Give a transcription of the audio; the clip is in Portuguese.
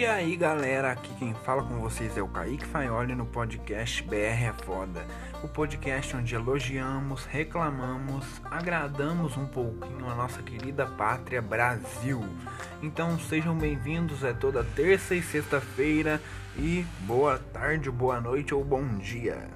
E aí galera, aqui quem fala com vocês é o Kaique Faioli no podcast BR é Foda. O podcast onde elogiamos, reclamamos, agradamos um pouquinho a nossa querida pátria Brasil. Então sejam bem-vindos, é toda terça e sexta-feira e boa tarde, boa noite ou bom dia.